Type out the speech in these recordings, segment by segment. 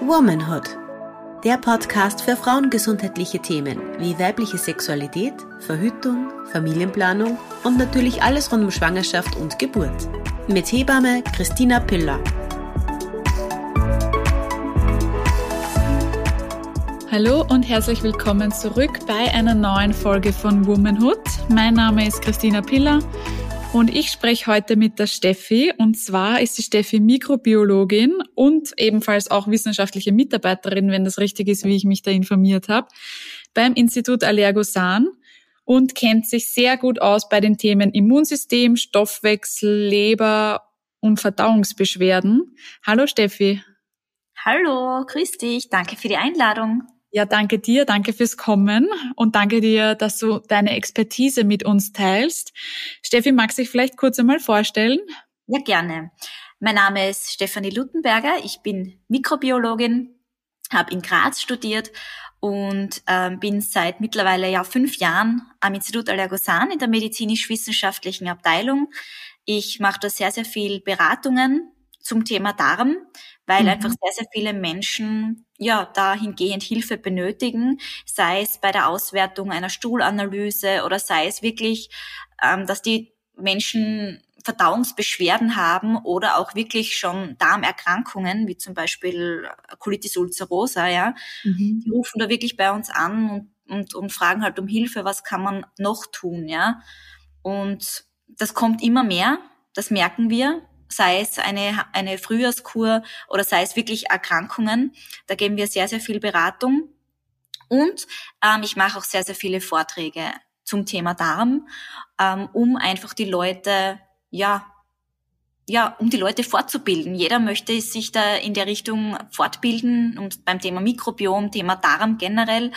Womanhood. Der Podcast für frauengesundheitliche Themen wie weibliche Sexualität, Verhütung, Familienplanung und natürlich alles rund um Schwangerschaft und Geburt. Mit Hebamme Christina Piller. Hallo und herzlich willkommen zurück bei einer neuen Folge von Womanhood. Mein Name ist Christina Piller und ich spreche heute mit der Steffi. Und zwar ist die Steffi Mikrobiologin und ebenfalls auch wissenschaftliche Mitarbeiterin, wenn das richtig ist, wie ich mich da informiert habe, beim Institut Allergosan und kennt sich sehr gut aus bei den Themen Immunsystem, Stoffwechsel, Leber und Verdauungsbeschwerden. Hallo Steffi. Hallo, grüß dich. Danke für die Einladung. Ja, danke dir, danke fürs Kommen und danke dir, dass du deine Expertise mit uns teilst. Steffi, magst du dich vielleicht kurz einmal vorstellen? Ja, gerne. Mein Name ist Stefanie Luttenberger. Ich bin Mikrobiologin, habe in Graz studiert und äh, bin seit mittlerweile ja fünf Jahren am Institut Allergosan in der medizinisch-wissenschaftlichen Abteilung. Ich mache da sehr, sehr viel Beratungen zum Thema Darm, weil mhm. einfach sehr, sehr viele Menschen ja dahingehend Hilfe benötigen, sei es bei der Auswertung einer Stuhlanalyse oder sei es wirklich, ähm, dass die Menschen Verdauungsbeschwerden haben oder auch wirklich schon Darmerkrankungen, wie zum Beispiel Colitis ulcerosa, ja. Mhm. Die rufen da wirklich bei uns an und, und, und fragen halt um Hilfe, was kann man noch tun, ja. Und das kommt immer mehr, das merken wir sei es eine, eine Frühjahrskur oder sei es wirklich Erkrankungen. Da geben wir sehr, sehr viel Beratung. Und ähm, ich mache auch sehr, sehr viele Vorträge zum Thema Darm, ähm, um einfach die Leute ja ja, um die Leute fortzubilden. Jeder möchte sich da in der Richtung fortbilden und beim Thema Mikrobiom, Thema Darm generell.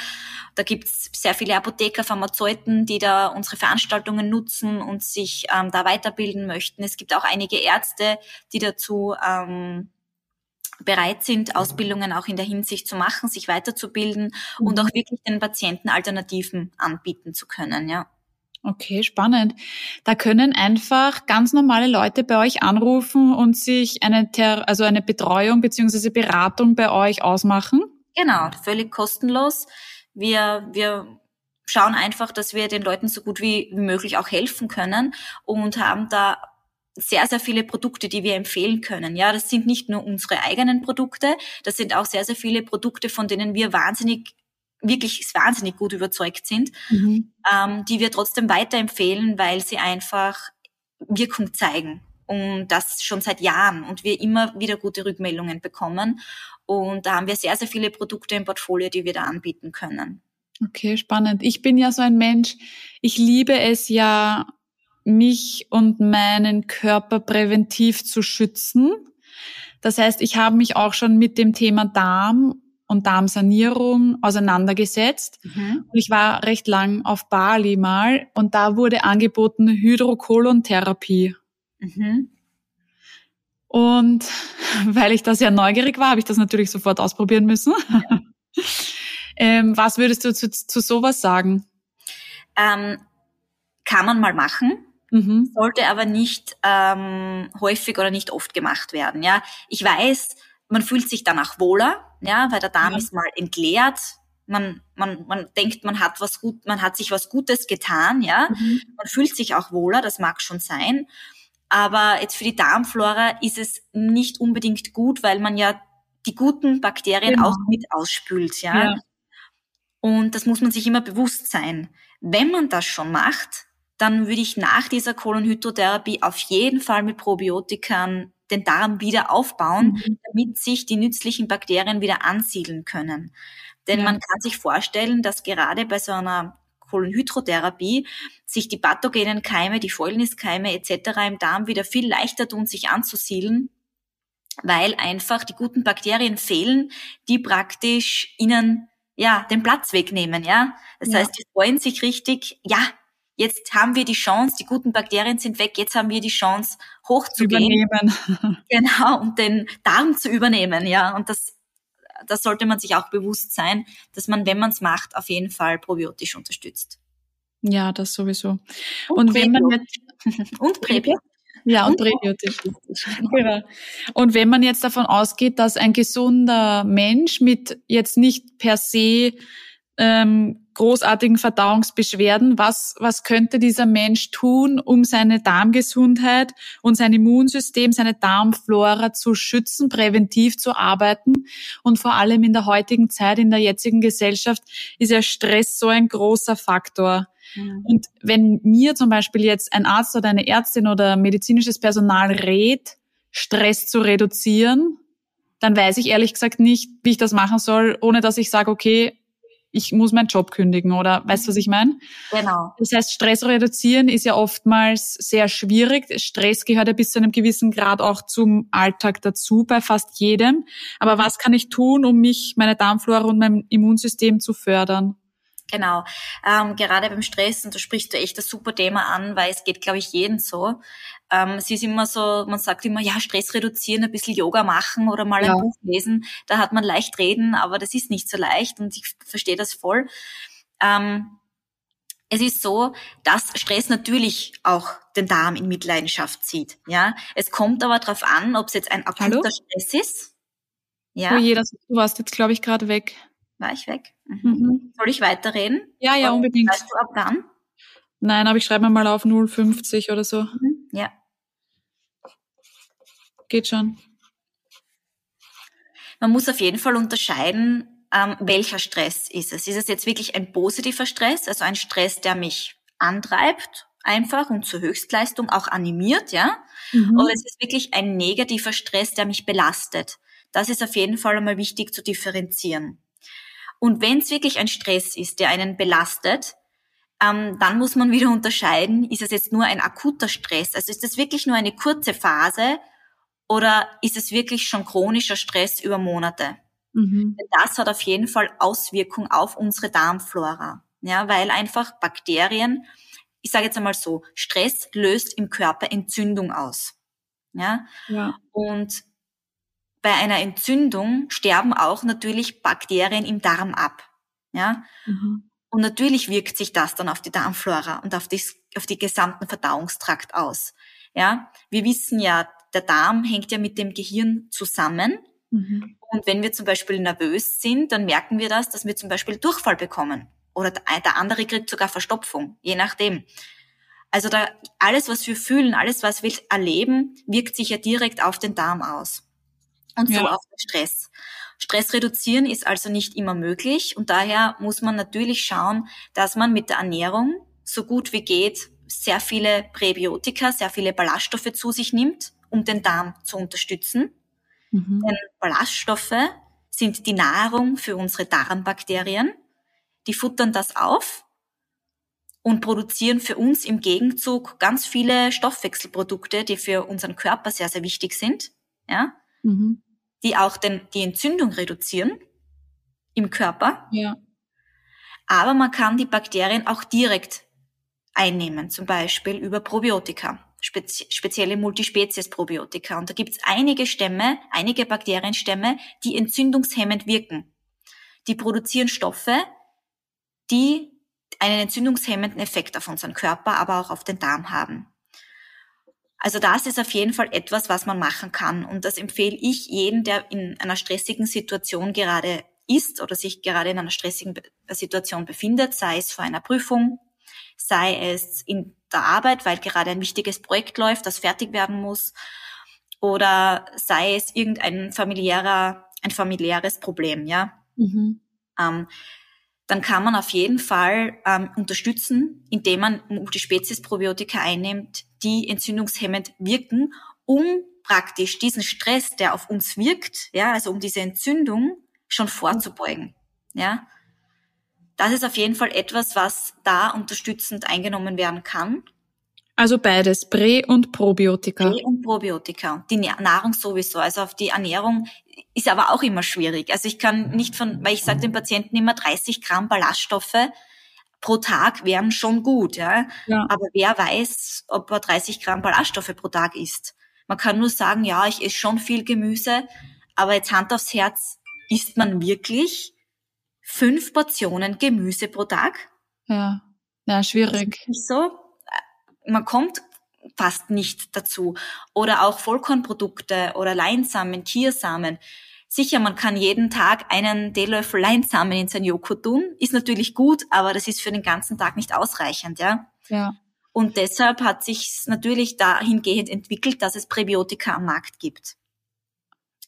Da gibt's sehr viele Apotheker, Pharmazeuten, die da unsere Veranstaltungen nutzen und sich ähm, da weiterbilden möchten. Es gibt auch einige Ärzte, die dazu ähm, bereit sind, Ausbildungen auch in der Hinsicht zu machen, sich weiterzubilden mhm. und auch wirklich den Patienten Alternativen anbieten zu können, ja. Okay, spannend. Da können einfach ganz normale Leute bei euch anrufen und sich eine, Ter also eine Betreuung beziehungsweise Beratung bei euch ausmachen? Genau, völlig kostenlos. Wir, wir schauen einfach, dass wir den Leuten so gut wie möglich auch helfen können und haben da sehr, sehr viele Produkte, die wir empfehlen können. Ja, das sind nicht nur unsere eigenen Produkte, das sind auch sehr, sehr viele Produkte, von denen wir wahnsinnig wirklich wahnsinnig gut überzeugt sind, mhm. ähm, die wir trotzdem weiterempfehlen, weil sie einfach Wirkung zeigen. Und das schon seit Jahren und wir immer wieder gute Rückmeldungen bekommen. Und da haben wir sehr, sehr viele Produkte im Portfolio, die wir da anbieten können. Okay, spannend. Ich bin ja so ein Mensch, ich liebe es ja, mich und meinen Körper präventiv zu schützen. Das heißt, ich habe mich auch schon mit dem Thema Darm und Darmsanierung auseinandergesetzt. Mhm. Und ich war recht lang auf Bali mal und da wurde angeboten Hydrokolontherapie. Mhm. Und weil ich da sehr neugierig war, habe ich das natürlich sofort ausprobieren müssen. Ja. ähm, was würdest du zu, zu sowas sagen? Ähm, kann man mal machen. Mhm. Sollte aber nicht ähm, häufig oder nicht oft gemacht werden. Ja, ich weiß, man fühlt sich danach wohler, ja, weil der Darm ja. ist mal entleert. Man, man, man denkt, man hat was gut, man hat sich was Gutes getan, ja. Mhm. Man fühlt sich auch wohler, das mag schon sein. Aber jetzt für die Darmflora ist es nicht unbedingt gut, weil man ja die guten Bakterien genau. auch mit ausspült, ja? ja. Und das muss man sich immer bewusst sein. Wenn man das schon macht, dann würde ich nach dieser Kolonhydrotherapie auf jeden Fall mit Probiotikern den Darm wieder aufbauen, mhm. damit sich die nützlichen Bakterien wieder ansiedeln können. Denn ja. man kann sich vorstellen, dass gerade bei so einer Kohlenhydrotherapie sich die pathogenen Keime, die Fäulniskeime etc. im Darm wieder viel leichter tun, sich anzusiedeln, weil einfach die guten Bakterien fehlen, die praktisch ihnen ja den Platz wegnehmen, ja. Das ja. heißt, die freuen sich richtig, ja, jetzt haben wir die Chance, die guten Bakterien sind weg, jetzt haben wir die Chance, hochzugehen. Übernehmen. Genau, und den Darm zu übernehmen, ja. Und das, das sollte man sich auch bewusst sein, dass man, wenn man es macht, auf jeden Fall probiotisch unterstützt. Ja, das sowieso. Und, und wenn man jetzt und Präbio. Ja, und präbiotisch. genau. Und wenn man jetzt davon ausgeht, dass ein gesunder Mensch mit jetzt nicht per se ähm, großartigen Verdauungsbeschwerden. Was, was könnte dieser Mensch tun, um seine Darmgesundheit und sein Immunsystem, seine Darmflora zu schützen, präventiv zu arbeiten? Und vor allem in der heutigen Zeit, in der jetzigen Gesellschaft, ist ja Stress so ein großer Faktor. Mhm. Und wenn mir zum Beispiel jetzt ein Arzt oder eine Ärztin oder medizinisches Personal rät, Stress zu reduzieren, dann weiß ich ehrlich gesagt nicht, wie ich das machen soll, ohne dass ich sage, okay, ich muss meinen Job kündigen oder weißt du, was ich meine? Genau. Das heißt, Stress reduzieren ist ja oftmals sehr schwierig. Stress gehört ja bis zu einem gewissen Grad auch zum Alltag dazu, bei fast jedem. Aber was kann ich tun, um mich, meine Darmflora und mein Immunsystem zu fördern? Genau. Ähm, gerade beim Stress, und da sprichst du echt das super Thema an, weil es geht, glaube ich, jeden so. Ähm, es ist immer so, man sagt immer, ja, Stress reduzieren, ein bisschen Yoga machen oder mal ein ja. Buch lesen. Da hat man leicht reden, aber das ist nicht so leicht und ich verstehe das voll. Ähm, es ist so, dass Stress natürlich auch den Darm in Mitleidenschaft zieht. Ja, es kommt aber darauf an, ob es jetzt ein akuter Hallo? Stress ist. Ja. Oh je, das, du warst jetzt, glaube ich, gerade weg. War ich weg? Mhm. Mhm. Soll ich weiterreden? Ja, ja, unbedingt. Weißt du ab wann? Nein, aber ich schreibe mir mal auf 0,50 oder so. Mhm. Ja. Geht schon. Man muss auf jeden Fall unterscheiden, ähm, welcher Stress ist es. Ist es jetzt wirklich ein positiver Stress, also ein Stress, der mich antreibt, einfach und zur Höchstleistung auch animiert, ja? Mhm. Oder ist es wirklich ein negativer Stress, der mich belastet? Das ist auf jeden Fall einmal wichtig zu differenzieren. Und wenn es wirklich ein Stress ist, der einen belastet, ähm, dann muss man wieder unterscheiden, ist es jetzt nur ein akuter Stress? Also ist es wirklich nur eine kurze Phase oder ist es wirklich schon chronischer Stress über Monate? Mhm. Das hat auf jeden Fall Auswirkungen auf unsere Darmflora. Ja, weil einfach Bakterien, ich sage jetzt einmal so, Stress löst im Körper Entzündung aus. Ja? ja. Und bei einer Entzündung sterben auch natürlich Bakterien im Darm ab. Ja? Mhm. Und natürlich wirkt sich das dann auf die Darmflora und auf, die, auf die gesamten Verdauungstrakt aus. Ja? Wir wissen ja, der Darm hängt ja mit dem Gehirn zusammen. Mhm. Und wenn wir zum Beispiel nervös sind, dann merken wir das, dass wir zum Beispiel Durchfall bekommen. Oder der andere kriegt sogar Verstopfung, je nachdem. Also da, alles, was wir fühlen, alles, was wir erleben, wirkt sich ja direkt auf den Darm aus und ja. so auf den Stress. Stress reduzieren ist also nicht immer möglich und daher muss man natürlich schauen, dass man mit der Ernährung so gut wie geht sehr viele Präbiotika, sehr viele Ballaststoffe zu sich nimmt, um den Darm zu unterstützen. Mhm. Denn Ballaststoffe sind die Nahrung für unsere Darmbakterien. Die futtern das auf und produzieren für uns im Gegenzug ganz viele Stoffwechselprodukte, die für unseren Körper sehr, sehr wichtig sind. Ja? Mhm die auch den, die Entzündung reduzieren im Körper. Ja. Aber man kann die Bakterien auch direkt einnehmen, zum Beispiel über Probiotika, spezi spezielle Multispezies-Probiotika. Und da gibt es einige Stämme, einige Bakterienstämme, die entzündungshemmend wirken. Die produzieren Stoffe, die einen entzündungshemmenden Effekt auf unseren Körper, aber auch auf den Darm haben. Also das ist auf jeden Fall etwas, was man machen kann. Und das empfehle ich jedem, der in einer stressigen Situation gerade ist oder sich gerade in einer stressigen Situation befindet, sei es vor einer Prüfung, sei es in der Arbeit, weil gerade ein wichtiges Projekt läuft, das fertig werden muss, oder sei es irgendein familiärer, ein familiäres Problem, ja. Mhm. Ähm, dann kann man auf jeden Fall ähm, unterstützen, indem man Multispezies-Probiotika einnimmt, die entzündungshemmend wirken, um praktisch diesen Stress, der auf uns wirkt, ja, also um diese Entzündung schon vorzubeugen, ja. Das ist auf jeden Fall etwas, was da unterstützend eingenommen werden kann. Also beides, Prä- und Probiotika. Prä- und Probiotika. Die Nahrung sowieso. Also auf die Ernährung ist aber auch immer schwierig. Also ich kann nicht von, weil ich sage den Patienten immer 30 Gramm Ballaststoffe pro Tag wären schon gut, ja? ja. Aber wer weiß, ob er 30 Gramm Ballaststoffe pro Tag isst? Man kann nur sagen, ja, ich esse schon viel Gemüse, aber jetzt Hand aufs Herz, isst man wirklich fünf Portionen Gemüse pro Tag? Ja, ja, schwierig. so, man kommt fast nicht dazu. Oder auch Vollkornprodukte oder Leinsamen, Chiasamen. Sicher, man kann jeden Tag einen Teelöffel Leinsamen in sein Joghurt tun. Ist natürlich gut, aber das ist für den ganzen Tag nicht ausreichend, ja. Ja. Und deshalb hat sich natürlich dahingehend entwickelt, dass es Präbiotika am Markt gibt.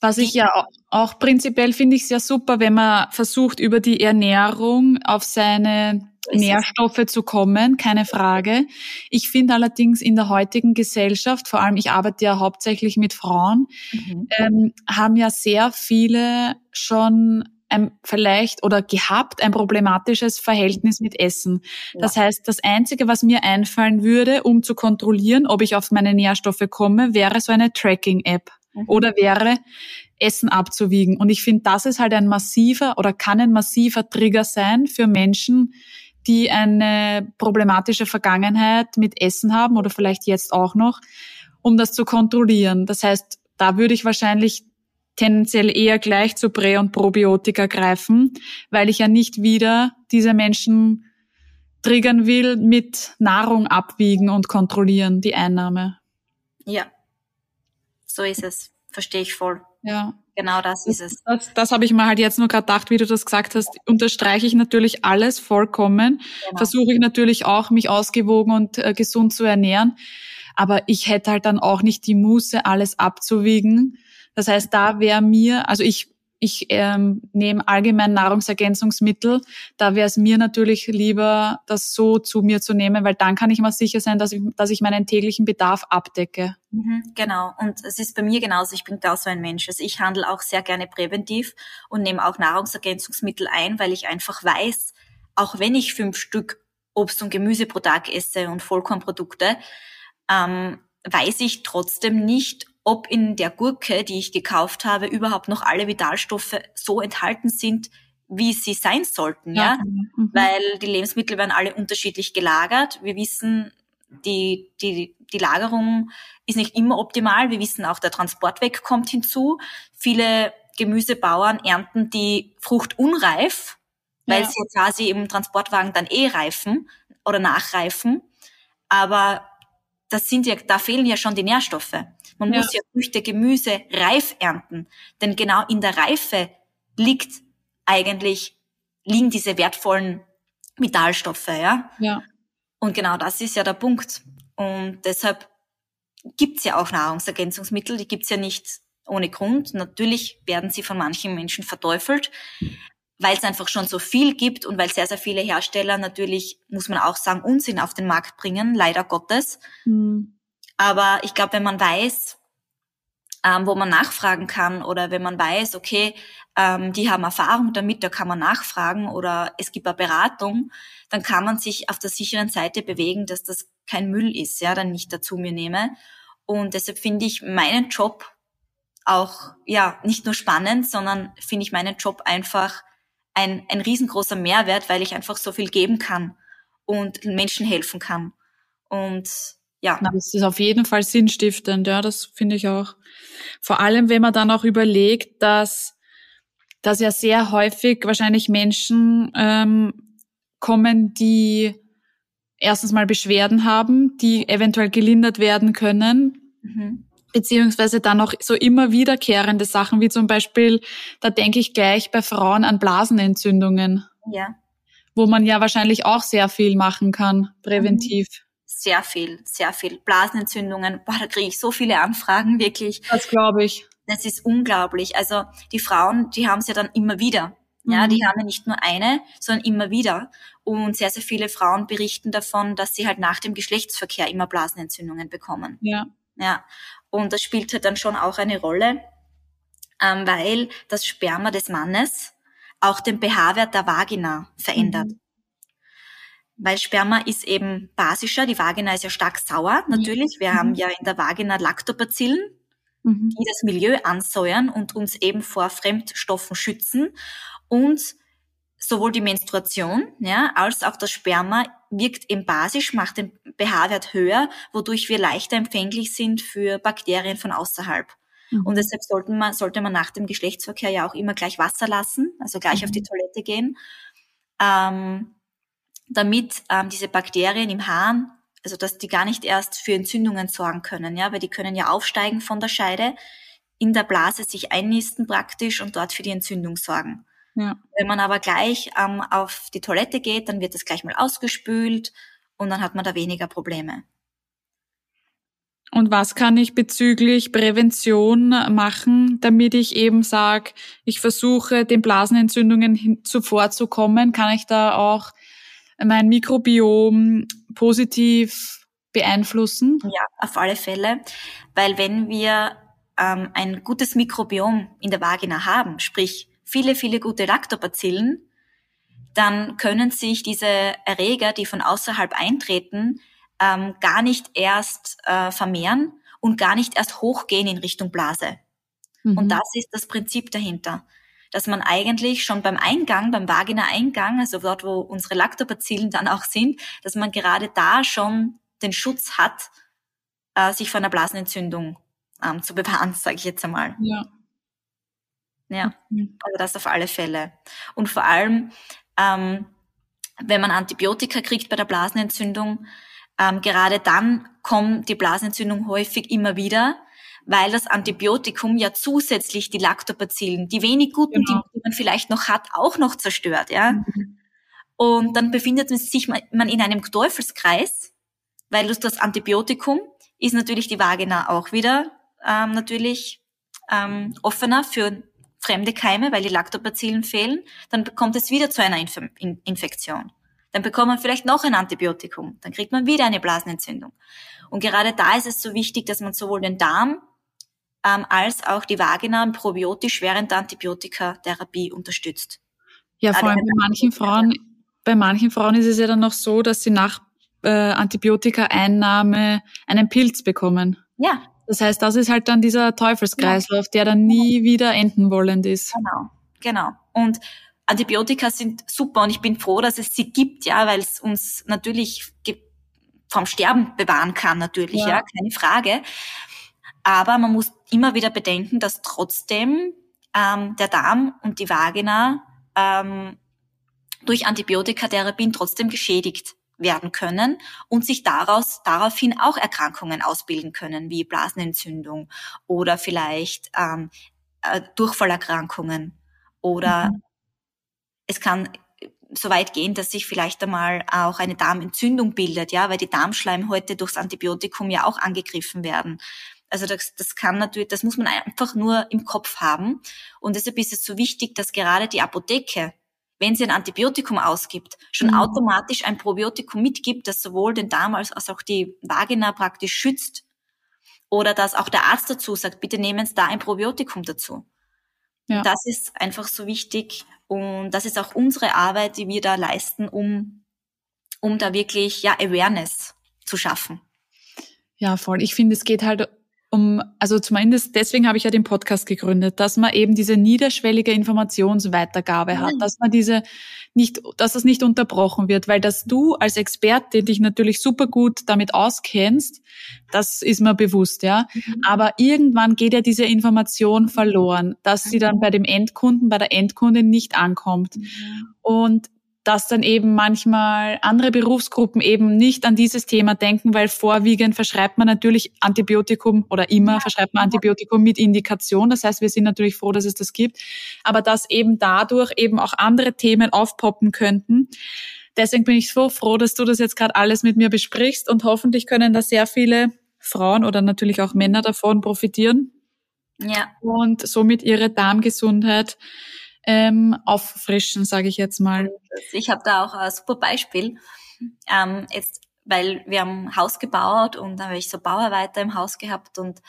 Was ich ja auch prinzipiell finde ich ja super, wenn man versucht, über die Ernährung auf seine Nährstoffe zu kommen, keine Frage. Ich finde allerdings in der heutigen Gesellschaft, vor allem ich arbeite ja hauptsächlich mit Frauen, mhm. ähm, haben ja sehr viele schon ein, vielleicht oder gehabt ein problematisches Verhältnis mit Essen. Ja. Das heißt, das Einzige, was mir einfallen würde, um zu kontrollieren, ob ich auf meine Nährstoffe komme, wäre so eine Tracking-App mhm. oder wäre Essen abzuwiegen. Und ich finde, das ist halt ein massiver oder kann ein massiver Trigger sein für Menschen, die eine problematische Vergangenheit mit Essen haben oder vielleicht jetzt auch noch, um das zu kontrollieren. Das heißt, da würde ich wahrscheinlich tendenziell eher gleich zu Prä- und Probiotika greifen, weil ich ja nicht wieder diese Menschen triggern will mit Nahrung abwiegen und kontrollieren, die Einnahme. Ja, so ist es. Verstehe ich voll. Ja. Genau das ist es. Das, das habe ich mal halt jetzt nur gerade gedacht, wie du das gesagt hast, unterstreiche ich natürlich alles vollkommen. Genau. Versuche ich natürlich auch, mich ausgewogen und äh, gesund zu ernähren. Aber ich hätte halt dann auch nicht die Muße, alles abzuwiegen. Das heißt, da wäre mir, also ich ich ähm, nehme allgemein Nahrungsergänzungsmittel. Da wäre es mir natürlich lieber, das so zu mir zu nehmen, weil dann kann ich mal sicher sein, dass ich, dass ich meinen täglichen Bedarf abdecke. Mhm, genau. Und es ist bei mir genauso. Ich bin da so ein Mensch. Also ich handle auch sehr gerne präventiv und nehme auch Nahrungsergänzungsmittel ein, weil ich einfach weiß, auch wenn ich fünf Stück Obst und Gemüse pro Tag esse und Vollkornprodukte, ähm, weiß ich trotzdem nicht, ob in der Gurke, die ich gekauft habe, überhaupt noch alle Vitalstoffe so enthalten sind, wie sie sein sollten, ja, ja? Genau. Mhm. weil die Lebensmittel werden alle unterschiedlich gelagert. Wir wissen, die, die, die Lagerung ist nicht immer optimal. Wir wissen auch, der Transportweg kommt hinzu. Viele Gemüsebauern ernten die Frucht unreif, weil ja. sie quasi im Transportwagen dann eh reifen oder nachreifen. Aber das sind ja, da fehlen ja schon die Nährstoffe. Man ja. muss ja Früchte, Gemüse reif ernten. Denn genau in der Reife liegt eigentlich, liegen diese wertvollen Vitalstoffe, ja? Ja. Und genau das ist ja der Punkt. Und deshalb gibt's ja auch Nahrungsergänzungsmittel, die gibt's ja nicht ohne Grund. Natürlich werden sie von manchen Menschen verteufelt, weil es einfach schon so viel gibt und weil sehr, sehr viele Hersteller natürlich, muss man auch sagen, Unsinn auf den Markt bringen, leider Gottes. Mhm. Aber ich glaube, wenn man weiß, ähm, wo man nachfragen kann oder wenn man weiß, okay, ähm, die haben Erfahrung damit, da kann man nachfragen oder es gibt eine Beratung, dann kann man sich auf der sicheren Seite bewegen, dass das kein Müll ist, ja, dann nicht dazu mir nehme. Und deshalb finde ich meinen Job auch, ja, nicht nur spannend, sondern finde ich meinen Job einfach ein, ein riesengroßer Mehrwert, weil ich einfach so viel geben kann und Menschen helfen kann. Und ja. Na, das ist auf jeden Fall sinnstiftend, ja, das finde ich auch. Vor allem, wenn man dann auch überlegt, dass, dass ja sehr häufig wahrscheinlich Menschen ähm, kommen, die erstens mal Beschwerden haben, die eventuell gelindert werden können. Mhm. Beziehungsweise dann auch so immer wiederkehrende Sachen, wie zum Beispiel, da denke ich gleich bei Frauen an Blasenentzündungen. Ja. Wo man ja wahrscheinlich auch sehr viel machen kann, präventiv. Mhm sehr viel, sehr viel. Blasenentzündungen, boah, da kriege ich so viele Anfragen, wirklich. Das glaube ich. Das ist unglaublich. Also die Frauen, die haben es ja dann immer wieder. Ja, mhm. die haben ja nicht nur eine, sondern immer wieder. Und sehr, sehr viele Frauen berichten davon, dass sie halt nach dem Geschlechtsverkehr immer Blasenentzündungen bekommen. Ja. Ja. Und das spielt halt dann schon auch eine Rolle, ähm, weil das Sperma des Mannes auch den pH-Wert der Vagina verändert. Mhm weil Sperma ist eben basischer, die Vagina ist ja stark sauer, natürlich. Wir mhm. haben ja in der Vagina Lactobacillen, mhm. die das Milieu ansäuern und uns eben vor Fremdstoffen schützen. Und sowohl die Menstruation, ja, als auch das Sperma wirkt eben basisch, macht den pH-Wert höher, wodurch wir leichter empfänglich sind für Bakterien von außerhalb. Mhm. Und deshalb sollte man, sollte man nach dem Geschlechtsverkehr ja auch immer gleich Wasser lassen, also gleich auf die mhm. Toilette gehen. Ähm, damit ähm, diese Bakterien im Hahn Also dass die gar nicht erst für Entzündungen sorgen können, ja, weil die können ja aufsteigen von der Scheide, in der Blase sich einnisten praktisch und dort für die Entzündung sorgen. Ja. Wenn man aber gleich ähm, auf die Toilette geht, dann wird das gleich mal ausgespült und dann hat man da weniger Probleme. Und was kann ich bezüglich Prävention machen, damit ich eben sage, ich versuche den Blasenentzündungen zuvorzukommen? Kann ich da auch mein Mikrobiom positiv beeinflussen? Ja, auf alle Fälle. Weil wenn wir ähm, ein gutes Mikrobiom in der Vagina haben, sprich viele, viele gute Lactobacillen, dann können sich diese Erreger, die von außerhalb eintreten, ähm, gar nicht erst äh, vermehren und gar nicht erst hochgehen in Richtung Blase. Mhm. Und das ist das Prinzip dahinter. Dass man eigentlich schon beim Eingang, beim Vagina-Eingang, also dort, wo unsere Lactobacillen dann auch sind, dass man gerade da schon den Schutz hat, äh, sich von einer Blasenentzündung ähm, zu bewahren, sage ich jetzt einmal. Ja. Ja, mhm. also das auf alle Fälle. Und vor allem, ähm, wenn man Antibiotika kriegt bei der Blasenentzündung, ähm, gerade dann kommt die Blasenentzündung häufig immer wieder, weil das Antibiotikum ja zusätzlich die Lactobacillen, die wenig guten, genau. die man vielleicht noch hat, auch noch zerstört, ja. Mhm. Und dann befindet man sich man in einem Teufelskreis, weil das Antibiotikum ist natürlich die Vagina auch wieder ähm, natürlich ähm, offener für fremde Keime, weil die Lactobacillen fehlen. Dann kommt es wieder zu einer Inf Infektion. Dann bekommt man vielleicht noch ein Antibiotikum. Dann kriegt man wieder eine Blasenentzündung. Und gerade da ist es so wichtig, dass man sowohl den Darm ähm, als auch die Vagina probiotisch während der Antibiotikatherapie unterstützt. Ja, vor allem bei manchen Frauen, bei manchen Frauen ist es ja dann noch so, dass sie nach äh, Antibiotikaeinnahme einen Pilz bekommen. Ja. Das heißt, das ist halt dann dieser Teufelskreislauf, ja. der dann nie wieder enden wollend ist. Genau, genau. Und Antibiotika sind super und ich bin froh, dass es sie gibt, ja, weil es uns natürlich vom Sterben bewahren kann, natürlich, ja. ja, keine Frage. Aber man muss immer wieder bedenken, dass trotzdem ähm, der Darm und die Vagina ähm, durch Antibiotikatherapien trotzdem geschädigt werden können und sich daraus daraufhin auch Erkrankungen ausbilden können, wie Blasenentzündung oder vielleicht ähm, äh, Durchfallerkrankungen oder mhm es kann so weit gehen, dass sich vielleicht einmal auch eine Darmentzündung bildet, ja, weil die Darmschleimhäute durchs Antibiotikum ja auch angegriffen werden. Also das, das kann natürlich, das muss man einfach nur im Kopf haben. Und deshalb ist es so wichtig, dass gerade die Apotheke, wenn sie ein Antibiotikum ausgibt, schon mhm. automatisch ein Probiotikum mitgibt, das sowohl den Darm als, auch die Vagina praktisch schützt. Oder dass auch der Arzt dazu sagt, bitte nehmen Sie da ein Probiotikum dazu. Ja. Das ist einfach so wichtig, und das ist auch unsere Arbeit, die wir da leisten, um, um da wirklich, ja, Awareness zu schaffen. Ja, voll. Ich finde, es geht halt um, also zumindest deswegen habe ich ja den Podcast gegründet, dass man eben diese niederschwellige Informationsweitergabe hat, dass man diese nicht, dass das nicht unterbrochen wird, weil dass du als Experte dich natürlich super gut damit auskennst, das ist mir bewusst, ja. Mhm. Aber irgendwann geht ja diese Information verloren, dass sie dann bei dem Endkunden, bei der Endkundin nicht ankommt. Mhm. Und dass dann eben manchmal andere Berufsgruppen eben nicht an dieses Thema denken, weil vorwiegend verschreibt man natürlich Antibiotikum oder immer verschreibt man Antibiotikum mit Indikation. Das heißt, wir sind natürlich froh, dass es das gibt, aber dass eben dadurch eben auch andere Themen aufpoppen könnten. Deswegen bin ich so froh, dass du das jetzt gerade alles mit mir besprichst und hoffentlich können da sehr viele Frauen oder natürlich auch Männer davon profitieren. Ja. Und somit ihre Darmgesundheit ähm, auffrischen, sage ich jetzt mal. Ich habe da auch ein super Beispiel. Ähm, jetzt, weil wir haben ein Haus gebaut und da habe ich so Bauarbeiter im Haus gehabt und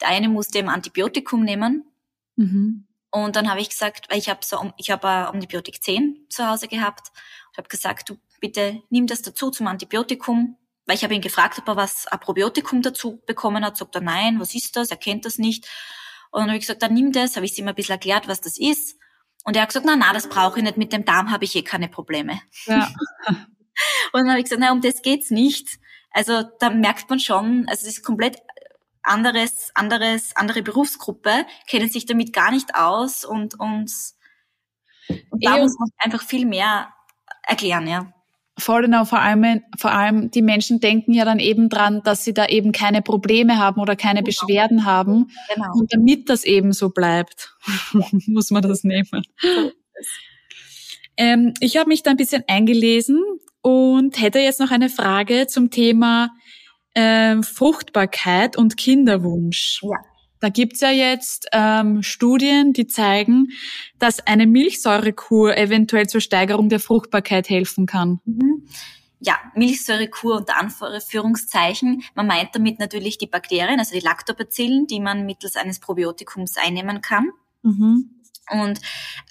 der eine musste eben Antibiotikum nehmen. Mhm. Und dann habe ich gesagt, weil ich habe so, ich habe Antibiotik 10 zu Hause gehabt. Ich habe gesagt, du bitte nimm das dazu zum Antibiotikum, weil ich habe ihn gefragt, ob er was ein Probiotikum dazu bekommen hat. Sagt er nein, was ist das? Er kennt das nicht. Und dann habe ich gesagt, dann nimm das. Habe ich ihm ein bisschen erklärt, was das ist. Und er hat gesagt, na, na, das brauche ich nicht, mit dem Darm habe ich eh keine Probleme. Ja. und dann habe ich gesagt, na, um das geht's nicht. Also da merkt man schon, also es ist komplett anderes, anderes, andere Berufsgruppe, kennen sich damit gar nicht aus und, und, und da muss man einfach viel mehr erklären, ja. Voll genau, vor allem, vor allem die Menschen denken ja dann eben dran, dass sie da eben keine Probleme haben oder keine genau. Beschwerden haben. Genau. Und damit das eben so bleibt, muss man das nehmen. Ähm, ich habe mich da ein bisschen eingelesen und hätte jetzt noch eine Frage zum Thema äh, Fruchtbarkeit und Kinderwunsch. Ja. Da gibt's ja jetzt ähm, Studien, die zeigen, dass eine Milchsäurekur eventuell zur Steigerung der Fruchtbarkeit helfen kann. Mhm. Ja, Milchsäurekur unter Anführungszeichen. Man meint damit natürlich die Bakterien, also die Lactobacillen, die man mittels eines Probiotikums einnehmen kann. Mhm. Und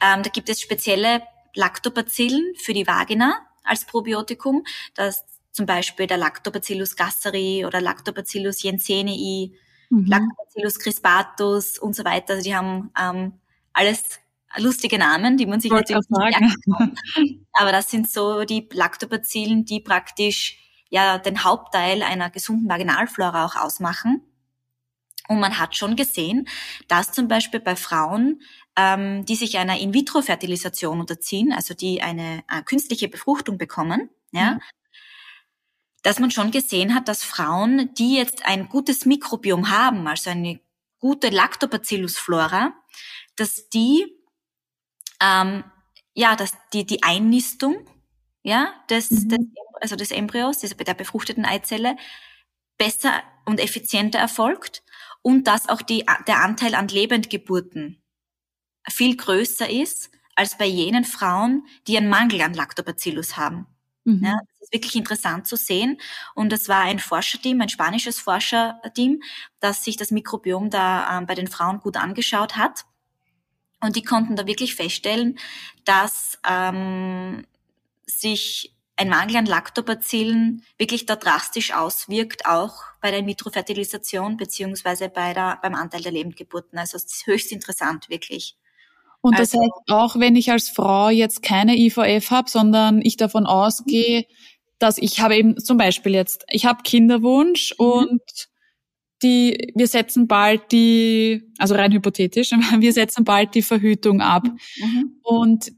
ähm, da gibt es spezielle Lactobacillen für die Vagina als Probiotikum. Das zum Beispiel der Lactobacillus gasseri oder Lactobacillus jensenii mhm. Lactobacillus crispatus und so weiter. Also die haben ähm, alles lustige Namen, die man sich Wollt natürlich nicht merken kann. Aber das sind so die Lactobacillen, die praktisch ja den Hauptteil einer gesunden Vaginalflora auch ausmachen. Und man hat schon gesehen, dass zum Beispiel bei Frauen, ähm, die sich einer In-vitro-Fertilisation unterziehen, also die eine äh, künstliche Befruchtung bekommen, ja, mhm dass man schon gesehen hat, dass Frauen, die jetzt ein gutes Mikrobiom haben, also eine gute Lactobacillus-Flora, dass die, ähm, ja, dass die, die Einnistung, ja, des, mhm. des, also des Embryos, der befruchteten Eizelle, besser und effizienter erfolgt und dass auch die, der Anteil an Lebendgeburten viel größer ist als bei jenen Frauen, die einen Mangel an Lactobacillus haben. Mhm. Ja, das ist wirklich interessant zu sehen. Und es war ein Forscherteam, ein spanisches Forscherteam, das sich das Mikrobiom da ähm, bei den Frauen gut angeschaut hat. Und die konnten da wirklich feststellen, dass ähm, sich ein Mangel an Lactobacillen wirklich da drastisch auswirkt, auch bei der In-vitro-Fertilisation beziehungsweise bei der, beim Anteil der Lebendgeburten. Also es ist höchst interessant, wirklich. Und das also, heißt, auch wenn ich als Frau jetzt keine IVF habe, sondern ich davon ausgehe, dass ich habe eben zum Beispiel jetzt, ich habe Kinderwunsch mhm. und die, wir setzen bald die, also rein hypothetisch, wir setzen bald die Verhütung ab. Mhm. Und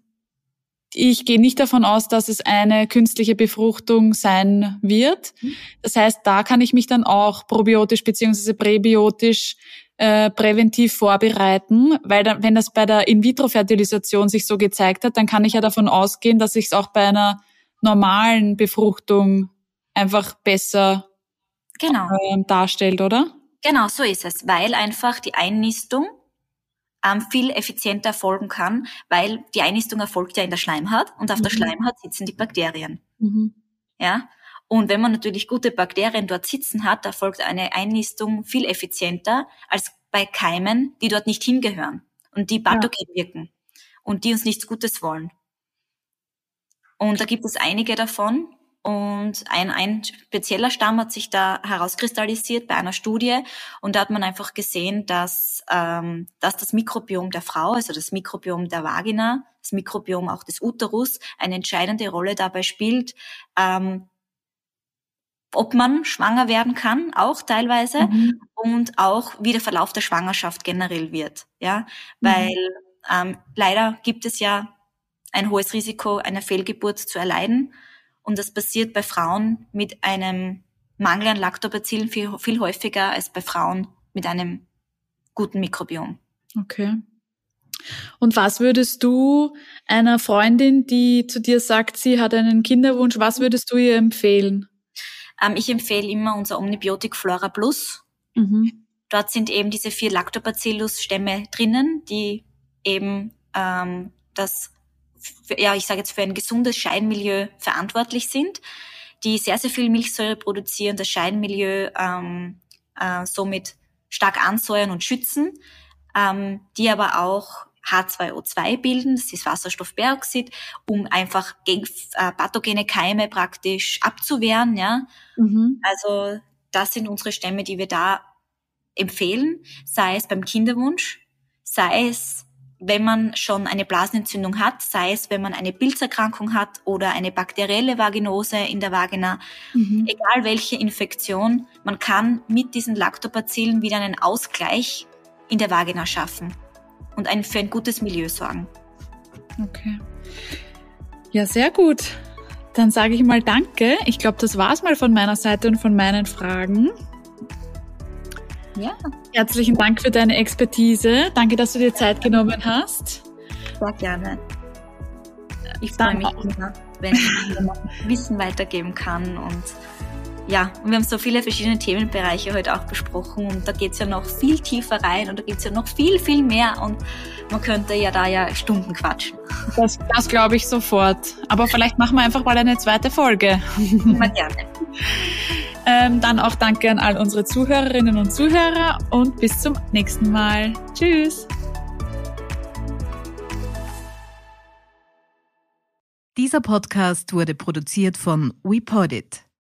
ich gehe nicht davon aus, dass es eine künstliche Befruchtung sein wird. Mhm. Das heißt, da kann ich mich dann auch probiotisch beziehungsweise präbiotisch äh, präventiv vorbereiten, weil dann, wenn das bei der In-vitro-Fertilisation sich so gezeigt hat, dann kann ich ja davon ausgehen, dass sich es auch bei einer normalen Befruchtung einfach besser genau. äh, darstellt, oder? Genau, so ist es, weil einfach die Einnistung ähm, viel effizienter erfolgen kann, weil die Einnistung erfolgt ja in der Schleimhaut und auf mhm. der Schleimhaut sitzen die Bakterien. Mhm. Ja, und wenn man natürlich gute Bakterien dort sitzen hat, erfolgt eine Einnistung viel effizienter als bei Keimen, die dort nicht hingehören und die pathogen ja. wirken und die uns nichts Gutes wollen. Und da gibt es einige davon. Und ein, ein spezieller Stamm hat sich da herauskristallisiert bei einer Studie. Und da hat man einfach gesehen, dass, ähm, dass das Mikrobiom der Frau, also das Mikrobiom der Vagina, das Mikrobiom auch des Uterus, eine entscheidende Rolle dabei spielt, ähm, ob man schwanger werden kann, auch teilweise, mhm. und auch wie der Verlauf der Schwangerschaft generell wird. Ja, mhm. weil ähm, leider gibt es ja ein hohes Risiko, eine Fehlgeburt zu erleiden. Und das passiert bei Frauen mit einem Mangel an Lactobacillen viel, viel häufiger als bei Frauen mit einem guten Mikrobiom. Okay. Und was würdest du einer Freundin, die zu dir sagt, sie hat einen Kinderwunsch, was würdest du ihr empfehlen? Ähm, ich empfehle immer unser Omnibiotik Flora Plus. Mhm. Dort sind eben diese vier Lactobacillus-Stämme drinnen, die eben ähm, das, für, ja, ich sage jetzt für ein gesundes Scheinmilieu verantwortlich sind, die sehr, sehr viel Milchsäure produzieren, das Scheinmilieu ähm, äh, somit stark ansäuern und schützen, ähm, die aber auch H2O2 bilden, das ist Wasserstoffperoxid, um einfach gegen äh, pathogene Keime praktisch abzuwehren. Ja? Mhm. Also das sind unsere Stämme, die wir da empfehlen, sei es beim Kinderwunsch, sei es wenn man schon eine Blasenentzündung hat, sei es wenn man eine Pilzerkrankung hat oder eine bakterielle Vaginose in der Vagina, mhm. egal welche Infektion, man kann mit diesen Lactobacillen wieder einen Ausgleich in der Vagina schaffen und ein, für ein gutes Milieu sorgen. Okay. Ja, sehr gut. dann sage ich mal Danke. Ich glaube, das war's mal von meiner Seite und von meinen Fragen. Ja. Herzlichen Dank für deine Expertise. Danke, dass du dir Zeit genommen hast. Sehr gerne. Ich freue mich immer, wenn ich Wissen weitergeben kann und ja, und wir haben so viele verschiedene Themenbereiche heute auch besprochen und da geht's ja noch viel tiefer rein und da gibt's ja noch viel, viel mehr und man könnte ja da ja Stunden quatschen. Das, das glaube ich sofort. Aber vielleicht machen wir einfach mal eine zweite Folge. Immer gerne. ähm, dann auch danke an all unsere Zuhörerinnen und Zuhörer und bis zum nächsten Mal. Tschüss. Dieser Podcast wurde produziert von WePodit.